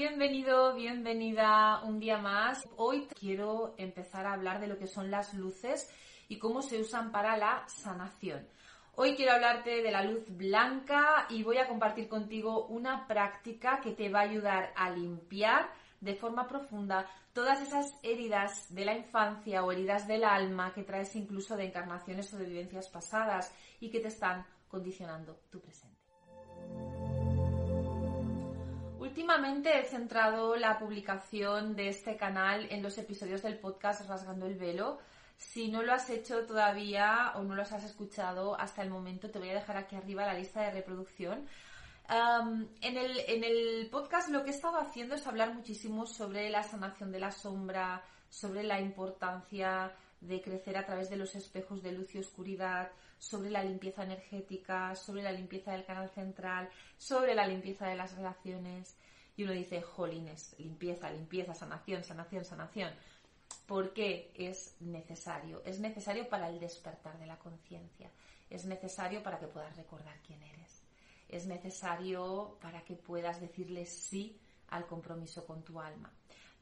bienvenido, bienvenida un día más. Hoy quiero empezar a hablar de lo que son las luces y cómo se usan para la sanación. Hoy quiero hablarte de la luz blanca y voy a compartir contigo una práctica que te va a ayudar a limpiar de forma profunda todas esas heridas de la infancia o heridas del alma que traes incluso de encarnaciones o de vivencias pasadas y que te están condicionando tu presente. Últimamente he centrado la publicación de este canal en los episodios del podcast Rasgando el Velo. Si no lo has hecho todavía o no los has escuchado hasta el momento, te voy a dejar aquí arriba la lista de reproducción. En, el, en el podcast lo que he estado haciendo es hablar muchísimo sobre la sanación de la sombra, sobre la importancia de crecer a través de los espejos de luz y oscuridad, sobre la limpieza energética, sobre la limpieza del canal central, sobre la limpieza de las relaciones. Y uno dice, jolines, limpieza, limpieza, sanación, sanación, sanación. ¿Por qué es necesario? Es necesario para el despertar de la conciencia. Es necesario para que puedas recordar quién eres. Es necesario para que puedas decirle sí al compromiso con tu alma.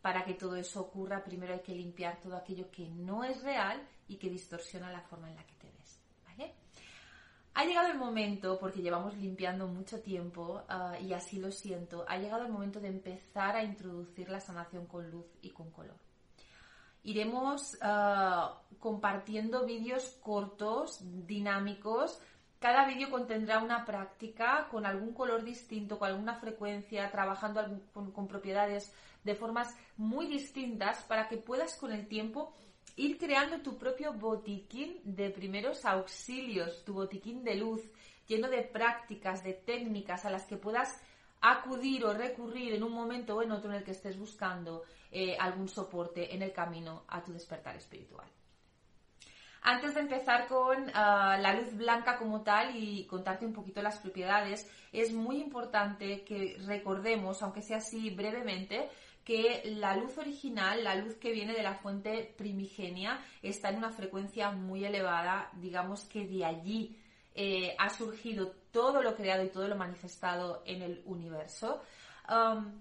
Para que todo eso ocurra, primero hay que limpiar todo aquello que no es real y que distorsiona la forma en la que. Ha llegado el momento, porque llevamos limpiando mucho tiempo uh, y así lo siento, ha llegado el momento de empezar a introducir la sanación con luz y con color. Iremos uh, compartiendo vídeos cortos, dinámicos. Cada vídeo contendrá una práctica con algún color distinto, con alguna frecuencia, trabajando con propiedades de formas muy distintas para que puedas con el tiempo ir creando tu propio botiquín de primeros auxilios, tu botiquín de luz, lleno de prácticas, de técnicas a las que puedas acudir o recurrir en un momento o en otro en el que estés buscando eh, algún soporte en el camino a tu despertar espiritual. Antes de empezar con uh, la luz blanca como tal y contarte un poquito las propiedades, es muy importante que recordemos, aunque sea así brevemente, que la luz original, la luz que viene de la fuente primigenia, está en una frecuencia muy elevada, digamos que de allí eh, ha surgido todo lo creado y todo lo manifestado en el universo. Um,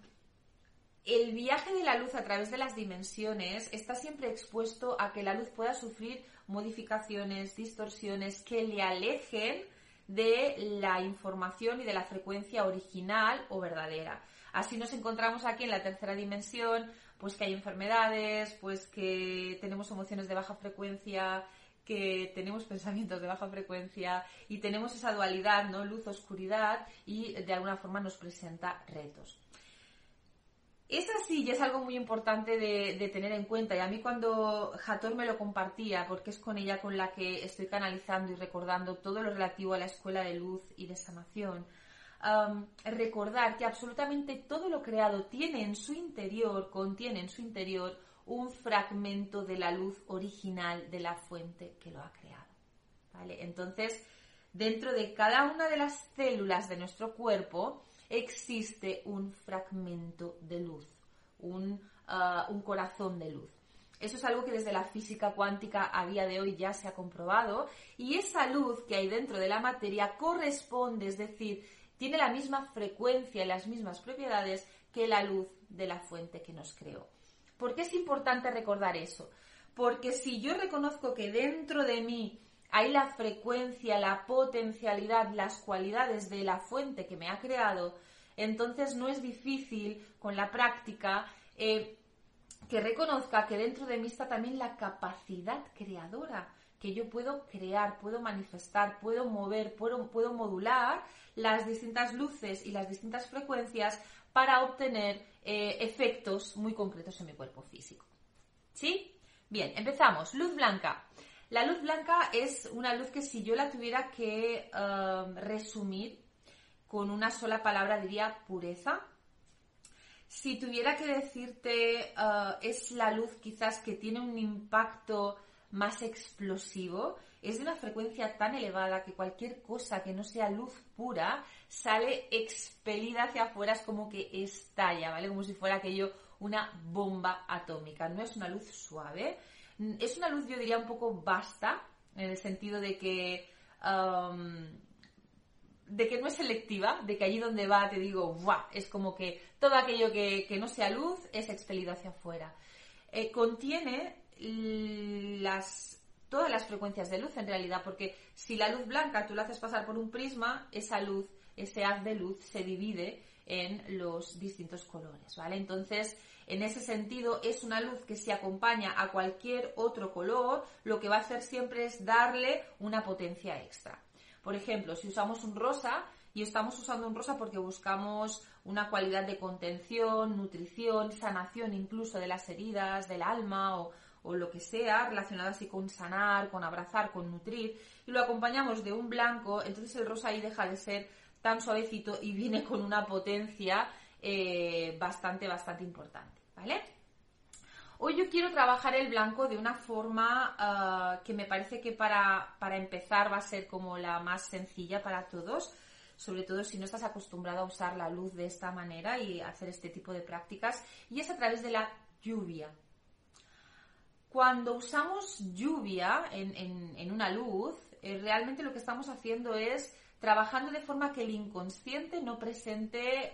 el viaje de la luz a través de las dimensiones está siempre expuesto a que la luz pueda sufrir modificaciones, distorsiones que le alejen de la información y de la frecuencia original o verdadera. Así nos encontramos aquí en la tercera dimensión, pues que hay enfermedades, pues que tenemos emociones de baja frecuencia, que tenemos pensamientos de baja frecuencia y tenemos esa dualidad, ¿no? Luz-oscuridad y de alguna forma nos presenta retos. Es así y es algo muy importante de, tener en cuenta. Y a mí cuando Hator me lo compartía, porque es con ella con la que estoy canalizando y recordando todo lo relativo a la escuela de luz y de sanación, recordar que absolutamente todo lo creado tiene en su interior, contiene en su interior un fragmento de la luz original de la fuente que lo ha creado. ¿Vale? Entonces, dentro de cada una de las células de nuestro cuerpo existe un fragmento de luz, un, uh, un corazón de luz. Eso es algo que desde la física cuántica a día de hoy ya se ha comprobado y esa luz que hay dentro de la materia corresponde, es decir, tiene la misma frecuencia y las mismas propiedades que la luz de la fuente que nos creó. ¿Por qué es importante recordar eso? Porque si yo reconozco que dentro de mí hay la frecuencia, la potencialidad, las cualidades de la fuente que me ha creado, entonces no es difícil con la práctica eh, que reconozca que dentro de mí está también la capacidad creadora que yo puedo crear, puedo manifestar, puedo mover, puedo, puedo modular las distintas luces y las distintas frecuencias para obtener eh, efectos muy concretos en mi cuerpo físico. ¿Sí? Bien, empezamos. Luz blanca. La luz blanca es una luz que si yo la tuviera que um, resumir con una sola palabra diría pureza, Si tuviera que decirte, uh, es la luz quizás que tiene un impacto más explosivo, es de una frecuencia tan elevada que cualquier cosa que no sea luz pura sale expelida hacia afuera, es como que estalla, ¿vale? Como si fuera aquello una bomba atómica. No es una luz suave, es una luz yo diría un poco basta, en el sentido de que... Um, de que no es selectiva, de que allí donde va te digo, ¡buah! es como que todo aquello que, no sea luz es expelido hacia afuera. Eh, contiene las, todas las frecuencias de luz en realidad, porque si la luz blanca tú la haces pasar por un prisma, esa luz, ese haz de luz se divide en los distintos colores, ¿vale? Entonces, en ese sentido, es una luz que se acompaña a cualquier otro color, lo que va a hacer siempre es darle una potencia extra. Por ejemplo, si usamos un rosa, y estamos usando un rosa porque buscamos una cualidad de contención, nutrición, sanación incluso de las heridas, del alma o, o lo que sea relacionado así con sanar, con abrazar, con nutrir, y lo acompañamos de un blanco, entonces el rosa ahí deja de ser tan suavecito y viene con una potencia eh, bastante, bastante importante, ¿vale? Hoy yo quiero trabajar el blanco de una forma ah, que me parece que para, para empezar va a ser como la más sencilla para todos, sobre todo si no estás acostumbrado a usar la luz de esta manera y hacer este tipo de prácticas, y es a través de la lluvia, cuando usamos lluvia en, una luz, eh, realmente lo que estamos haciendo es trabajando de forma que el inconsciente no presente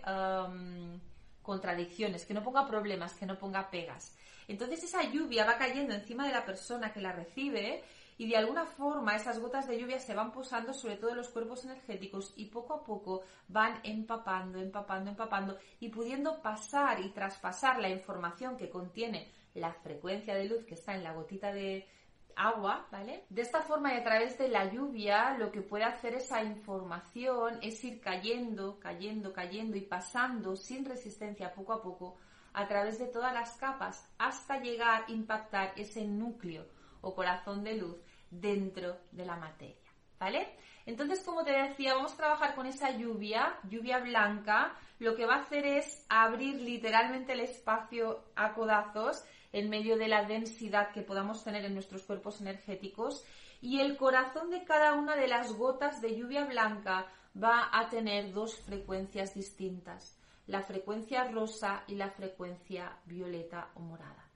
contradicciones, que no ponga problemas, que no ponga pegas. Entonces esa lluvia va cayendo encima de la persona que la recibe y de alguna forma esas gotas de lluvia se van posando sobre todo en los cuerpos energéticos y poco a poco van empapando, empapando, empapando y pudiendo pasar y traspasar la información que contiene la frecuencia de luz que está en la gotita de agua, ¿vale? De esta forma y a través de la lluvia lo que puede hacer esa información es ir cayendo, cayendo, cayendo y pasando sin resistencia poco a poco a través de todas las capas hasta llegar a impactar ese núcleo o corazón de luz dentro de la materia, ¿vale? Entonces, como te decía, vamos a trabajar con esa lluvia, lluvia blanca, lo que va a hacer es abrir literalmente el espacio a codazos en medio de la densidad que podamos tener en nuestros cuerpos energéticos y el corazón de cada una de las gotas de lluvia blanca va a tener dos frecuencias distintas, la frecuencia rosa y la frecuencia violeta o morada.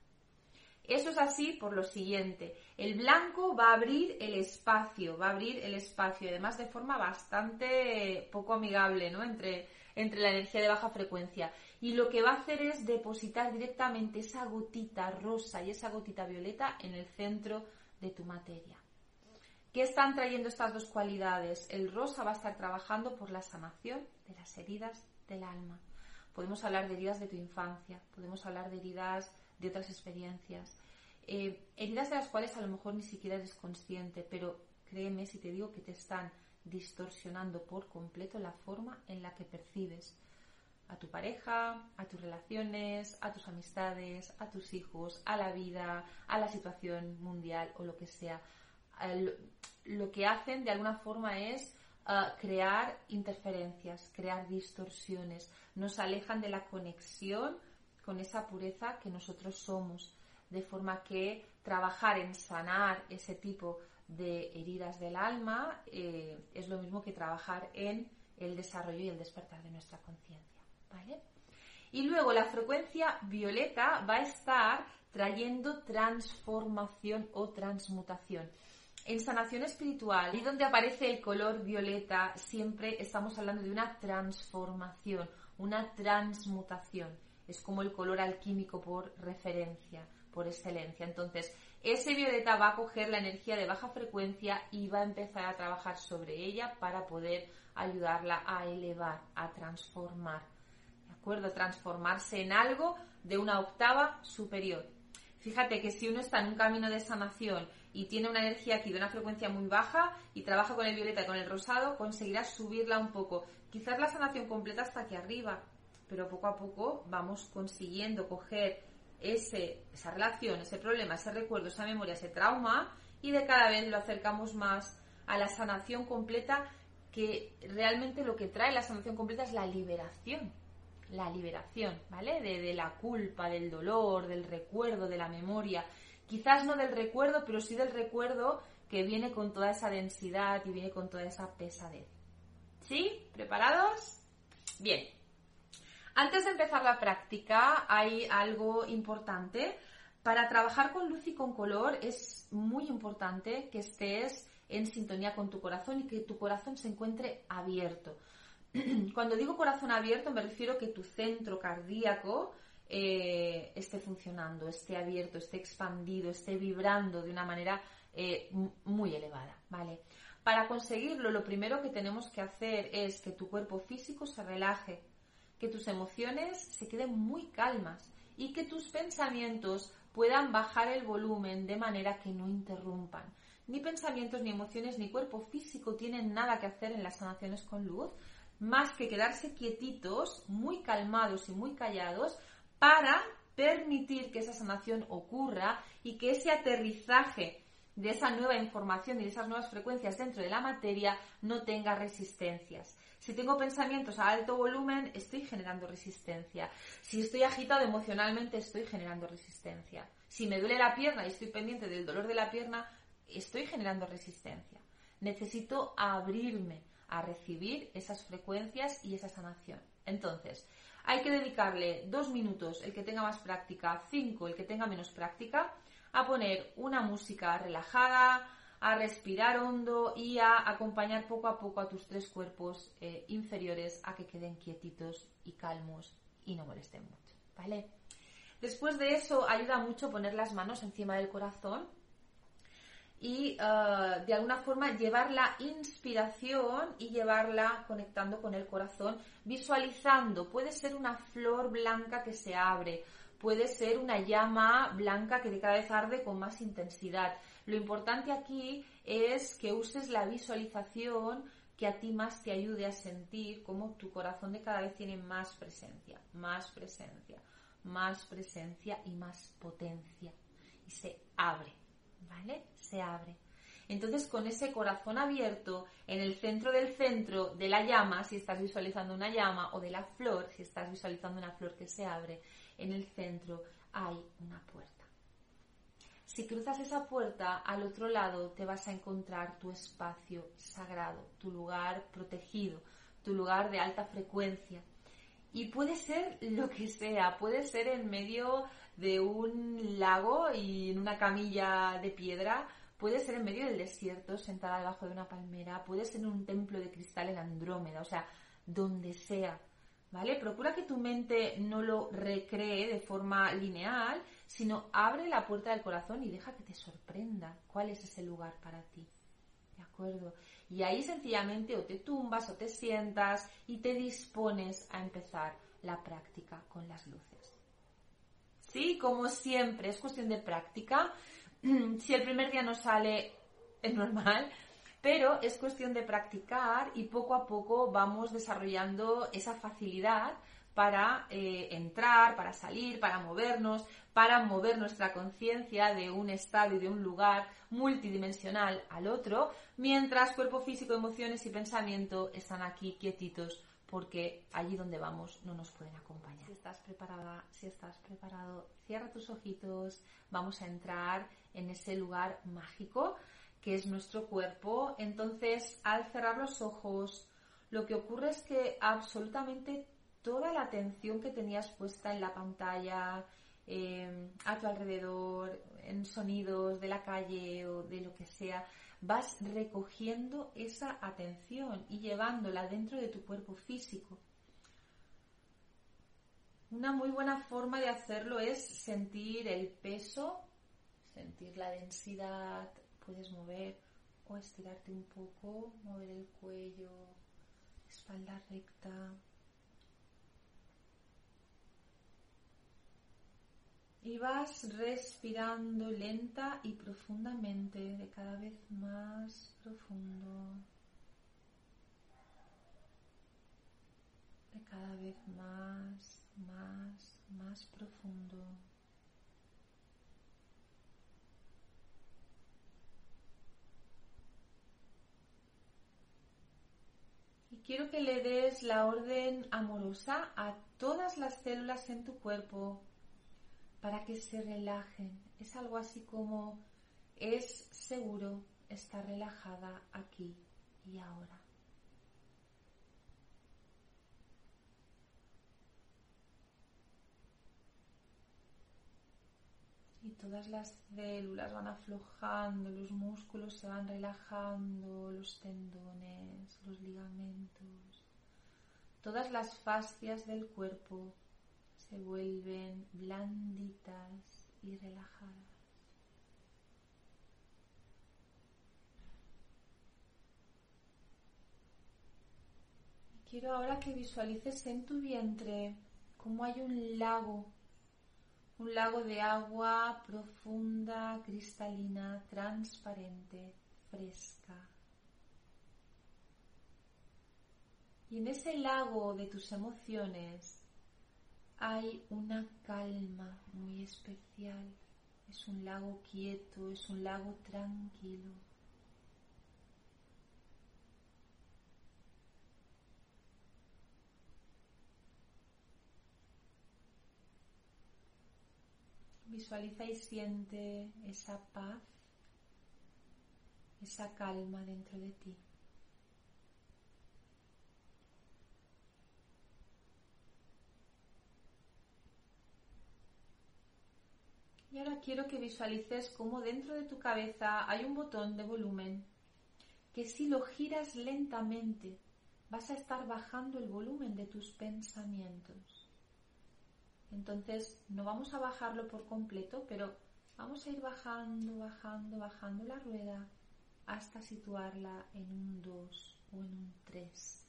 Eso es así por lo siguiente. El blanco va a abrir el espacio, va a abrir el espacio, además de forma bastante poco amigable, ¿no? Entre, entre la energía de baja frecuencia y lo que va a hacer es depositar directamente esa gotita rosa y esa gotita violeta en el centro de tu materia. ¿Qué están trayendo estas dos cualidades? El rosa va a estar trabajando por la sanación de las heridas del alma. Podemos hablar de heridas de tu infancia, podemos hablar de heridas de otras experiencias, eh, heridas de las cuales a lo mejor ni siquiera eres consciente, pero créeme si te digo que te están distorsionando por completo la forma en la que percibes a tu pareja, a tus relaciones, a tus amistades, a tus hijos, a la vida, a la situación mundial o lo que sea. Lo que hacen de alguna forma es ah, crear interferencias, crear distorsiones, nos alejan de la conexión con esa pureza que nosotros somos, de forma que trabajar en sanar ese tipo de heridas del alma eh, es lo mismo que trabajar en el desarrollo y el despertar de nuestra conciencia. Y luego la frecuencia violeta va a estar trayendo transformación o transmutación. En sanación espiritual, y donde aparece el color violeta, siempre estamos hablando de una transformación, una transmutación. Es como el color alquímico por referencia, por excelencia. Entonces, ese violeta va a coger la energía de baja frecuencia y va a empezar a trabajar sobre ella para poder ayudarla a elevar, a transformar acuerdo? Transformarse en algo de una octava superior. Fíjate que si uno está en un camino de sanación y tiene una energía aquí de una frecuencia muy baja y trabaja con el violeta y con el rosado, conseguirá subirla un poco. Quizás la sanación completa está aquí arriba, pero poco a poco vamos consiguiendo coger ese, esa relación, ese problema, ese recuerdo, esa memoria, ese trauma y de cada vez lo acercamos más a la sanación completa que realmente lo que trae la sanación completa es la liberación la liberación, ¿vale? De, de, la culpa, del dolor, del recuerdo, de la memoria. Quizás no del recuerdo, pero sí del recuerdo que viene con toda esa densidad y viene con toda esa pesadez. ¿Sí? ¿Preparados? Bien. Antes de empezar la práctica, hay algo importante. Para trabajar con luz y con color es muy importante que estés en sintonía con tu corazón y que tu corazón se encuentre abierto. Cuando digo corazón abierto me refiero a que tu centro cardíaco eh, esté funcionando, esté abierto, esté expandido, esté vibrando de una manera eh, muy elevada, ¿vale? Para conseguirlo, lo primero que tenemos que hacer es que tu cuerpo físico se relaje, que tus emociones se queden muy calmas y que tus pensamientos puedan bajar el volumen de manera que no interrumpan. Ni pensamientos, ni emociones, ni cuerpo físico tienen nada que hacer en las sanaciones con luz, más que quedarse quietitos, muy calmados y muy callados, para permitir que esa sanación ocurra y que ese aterrizaje de esa nueva información y de esas nuevas frecuencias dentro de la materia no tenga resistencias. Si tengo pensamientos a alto volumen, estoy generando resistencia. Si estoy agitado emocionalmente, estoy generando resistencia. Si me duele la pierna y estoy pendiente del dolor de la pierna, estoy generando resistencia. Necesito abrirme a recibir esas frecuencias y esa sanación. Entonces, hay que dedicarle dos minutos, el que tenga más práctica, cinco, el que tenga menos práctica, a poner una música relajada, a respirar hondo y a acompañar poco a poco a tus tres cuerpos eh, inferiores a que queden quietitos y calmos y no molesten mucho, ¿vale? Después de eso ayuda mucho poner las manos encima del corazón y eh, de alguna forma llevar la inspiración y llevarla conectando con el corazón, visualizando. Puede ser una flor blanca que se abre, puede ser una llama blanca que de cada vez arde con más intensidad. Lo importante aquí es que uses la visualización que a ti más te ayude a sentir cómo tu corazón de cada vez tiene más presencia, más presencia, más presencia y más potencia. Y se abre, ¿vale? Se abre. Entonces, con ese corazón abierto, en el centro del centro de la llama, si estás visualizando una llama, o de la flor, si estás visualizando una flor que se abre, en el centro hay una puerta. Si cruzas esa puerta, al otro lado te vas a encontrar tu espacio sagrado, tu lugar protegido, tu lugar de alta frecuencia. Y puede ser lo que sea, puede ser en medio de un lago y en una camilla de piedra, puede ser en medio del desierto, sentada debajo de una palmera, puede ser en un templo de cristal en Andrómeda, o sea, donde sea. ¿vale? Procura que tu mente no lo recree de forma lineal, sino abre la puerta del corazón y deja que te sorprenda cuál es ese lugar para ti. ¿De acuerdo? Y ahí sencillamente o te tumbas o te sientas y te dispones a empezar la práctica con las luces. Sí, como siempre, es cuestión de práctica. Si el primer día no sale, es normal, pero es cuestión de practicar y poco a poco vamos desarrollando esa facilidad para eh, entrar, para salir, para movernos, para mover nuestra conciencia de un estado y de un lugar multidimensional al otro, mientras cuerpo físico, emociones y pensamiento están aquí quietitos porque allí donde vamos no nos pueden acompañar. Si estás preparada, si estás preparado, cierra tus ojitos, vamos a entrar en ese lugar mágico que es nuestro cuerpo. Entonces, al cerrar los ojos, lo que ocurre es que absolutamente toda la atención que tenías puesta en la pantalla, em, a tu alrededor, en sonidos de la calle o de lo que sea, vas recogiendo esa atención y llevándola dentro de tu cuerpo físico. Una muy buena forma de hacerlo es sentir el peso, sentir la densidad, puedes mover o estirarte un poco, mover el cuello, espalda recta. Y vas respirando lenta y profundamente, de cada vez más profundo. De cada vez más, más, más profundo. quiero que le des la orden amorosa a todas las células en tu cuerpo para que se relajen. Es algo así como es seguro estar relajada aquí y ahora. Y todas las células van aflojando, los músculos se van relajando, los tendones, los ligamentos. Todas las fascias del cuerpo se vuelven blanditas y relajadas. Quiero ahora que visualices en tu vientre cómo hay un lago, un lago de agua profunda, cristalina, transparente, fresca. Y en ese lago de tus emociones hay una calma muy especial. Es un lago quieto, es un lago tranquilo. Visualiza y siente esa paz, esa calma dentro de ti. Y ahora quiero que visualices cómo dentro de tu cabeza hay un botón de volumen que si lo giras lentamente vas a estar bajando el volumen de tus pensamientos. Entonces no vamos a bajarlo por completo, pero vamos a ir bajando, bajando, bajando la rueda hasta situarla en un 2 o en un 3.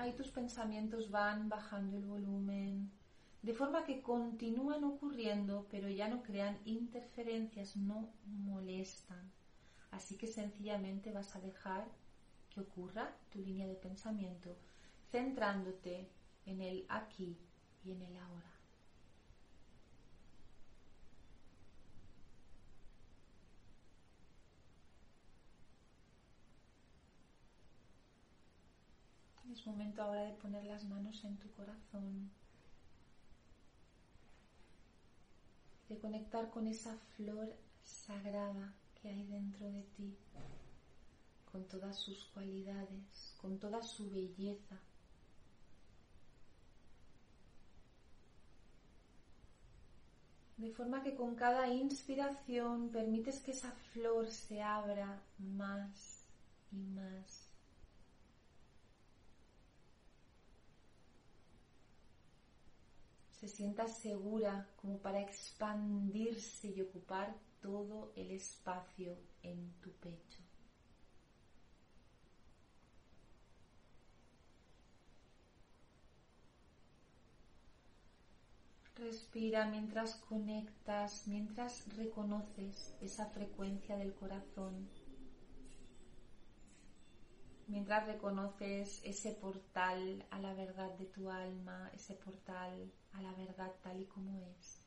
Ahí tus pensamientos van bajando el volumen, de forma que continúan ocurriendo, pero ya no crean interferencias, no molestan. Así que sencillamente vas a dejar que ocurra tu línea de pensamiento centrándote en el aquí y en el ahora. Es momento ahora de poner las manos en tu corazón, de conectar con esa flor sagrada que hay dentro de ti, con todas sus cualidades, con toda su belleza. De forma que con cada inspiración permites que esa flor se abra más y más. Se sienta segura como para expandirse y ocupar todo el espacio en tu pecho. Respira mientras conectas, mientras reconoces esa frecuencia del corazón, mientras reconoces ese portal a la verdad de tu alma, ese portal a la verdad tal y como es.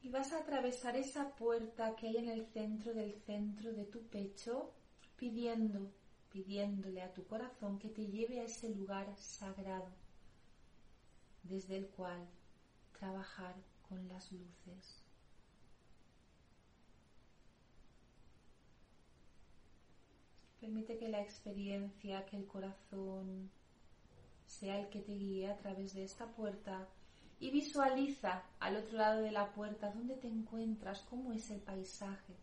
Y vas a atravesar esa puerta que hay en el centro del centro de tu pecho pidiendo pidiéndole a tu corazón que te lleve a ese lugar sagrado desde el cual trabajar con las luces. Permite que la experiencia, que el corazón sea el que te guíe a través de esta puerta y visualiza al otro lado de la puerta dónde te encuentras, cómo es el paisaje,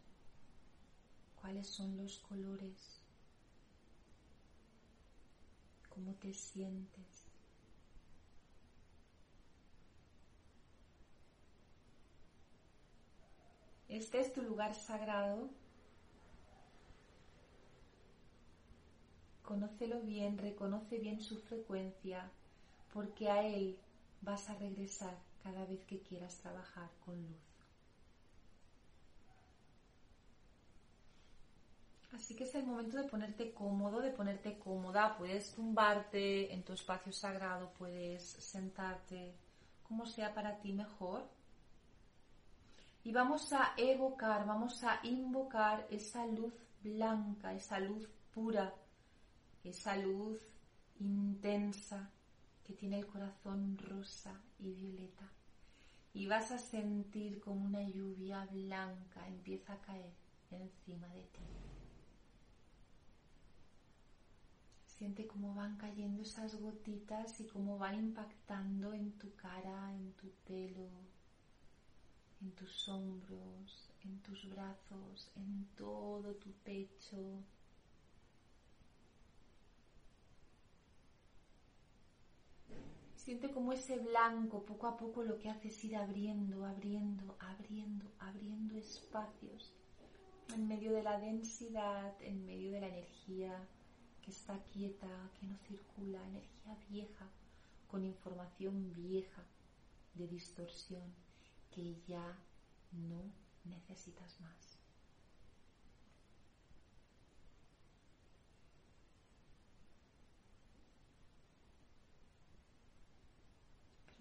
cuáles son los colores. cómo te sientes. Este es tu lugar sagrado. Conócelo bien, reconoce bien su frecuencia, porque a él vas a regresar cada vez que quieras trabajar con luz. Así que es el momento de ponerte cómodo, de ponerte cómoda. Puedes tumbarte en tu espacio sagrado, puedes sentarte como sea para ti mejor. Y vamos a evocar, vamos a invocar esa luz blanca, esa luz pura, esa luz intensa que tiene el corazón rosa y violeta. Y vas a sentir como una lluvia blanca empieza a caer encima de ti. Siente cómo van cayendo esas gotitas y cómo van impactando en tu cara, en tu pelo, en tus hombros, en tus brazos, en todo tu pecho. Siente como ese blanco poco a poco lo que hace es ir abriendo, abriendo, abriendo, abriendo espacios en medio de la densidad, en medio de la energía que está quieta, que no circula, energía vieja, con información vieja de distorsión que ya no necesitas más.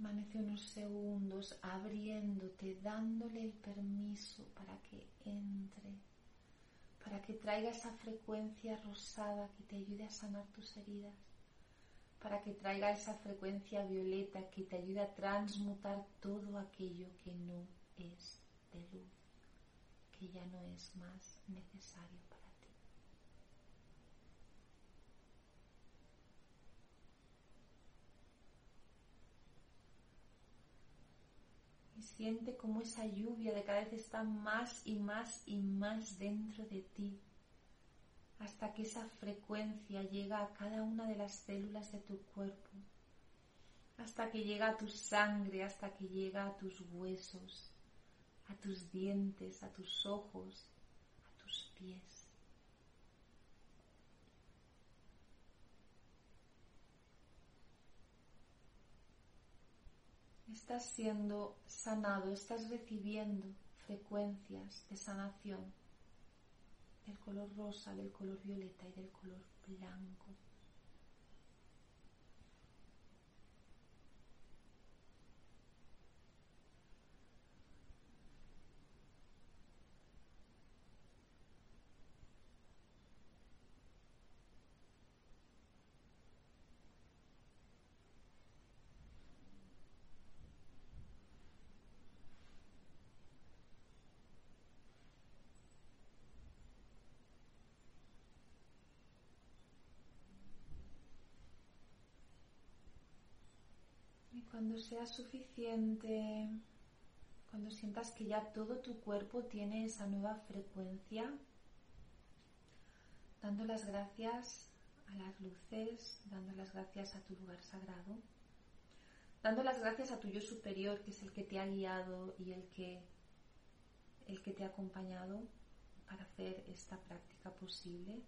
Permanece unos segundos abriéndote, dándole el permiso para que entre, para que traiga esa frecuencia rosada que te ayude a sanar tus heridas, para que traiga esa frecuencia violeta que te ayude a transmutar todo aquello que no es de luz, que ya no es más necesario para ti. Y siente como esa lluvia de cada vez está más y más y más dentro de ti, hasta que esa frecuencia llega a cada una de las células de tu cuerpo, hasta que llega a tu sangre, hasta que llega a tus huesos, a tus dientes, a tus ojos, a tus pies. Estás siendo sanado, estás recibiendo frecuencias de sanación del color rosa, del color violeta y del color blanco. Cuando sea suficiente, cuando sientas que ya todo tu cuerpo tiene esa nueva frecuencia, dando las gracias a las luces, dando las gracias a tu lugar sagrado, dando las gracias a tu yo superior, que es el que te ha guiado y el que, el que te ha acompañado para hacer esta práctica posible.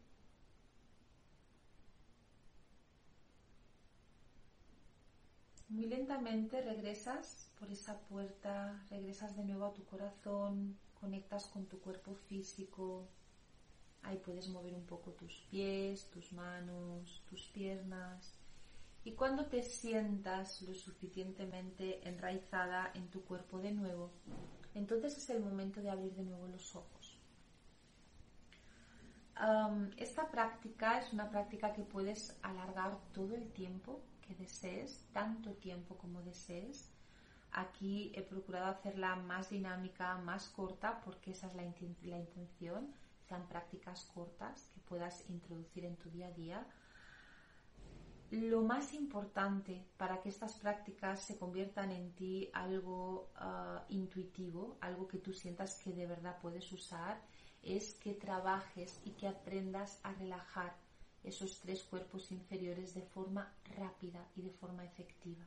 Muy lentamente regresas por esa puerta, regresas de nuevo a tu corazón, conectas con tu cuerpo físico. Ahí puedes mover un poco tus pies, tus manos, tus piernas. Y cuando te sientas lo suficientemente enraizada en tu cuerpo de nuevo, entonces es el momento de abrir de nuevo los ojos. esta práctica es una práctica que puedes alargar todo el tiempo desees, tanto tiempo como desees. Aquí he procurado hacerla más dinámica, más corta, porque esa es la, intención, sean prácticas cortas que puedas introducir en tu día a día. Lo más importante para que estas prácticas se conviertan en ti algo ah, intuitivo, algo que tú sientas que de verdad puedes usar, es que trabajes y que aprendas a relajar esos tres cuerpos inferiores de forma rápida y de forma efectiva.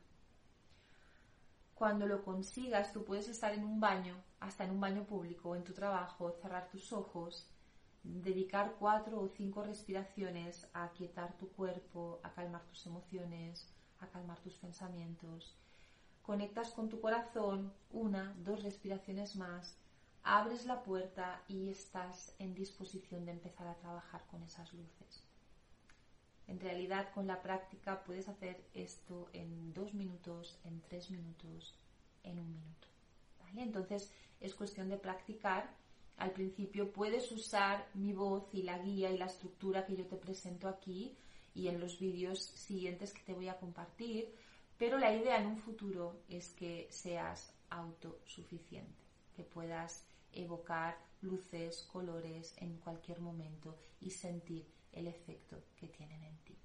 Cuando lo consigas, tú puedes estar en un baño, hasta en un baño público en tu trabajo, cerrar tus ojos, dedicar cuatro o cinco respiraciones a aquietar tu cuerpo, a calmar tus emociones, a calmar tus pensamientos. Conectas con tu corazón, una, dos respiraciones más, abres la puerta y estás en disposición de empezar a trabajar con esas luces. En realidad, con la práctica puedes hacer esto en dos minutos, en tres minutos, en un minuto. Entonces es cuestión de practicar. Al principio puedes usar mi voz y la guía y la estructura que yo te presento aquí y en los vídeos siguientes que te voy a compartir, pero la idea en un futuro es que seas autosuficiente, que puedas evocar luces, colores en cualquier momento y sentir el efecto que tienen en ti.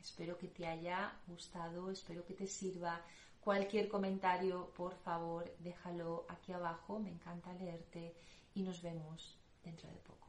Espero que te haya gustado, espero que te sirva. Cualquier comentario, por favor, déjalo aquí abajo, me encanta leerte y nos vemos dentro de poco.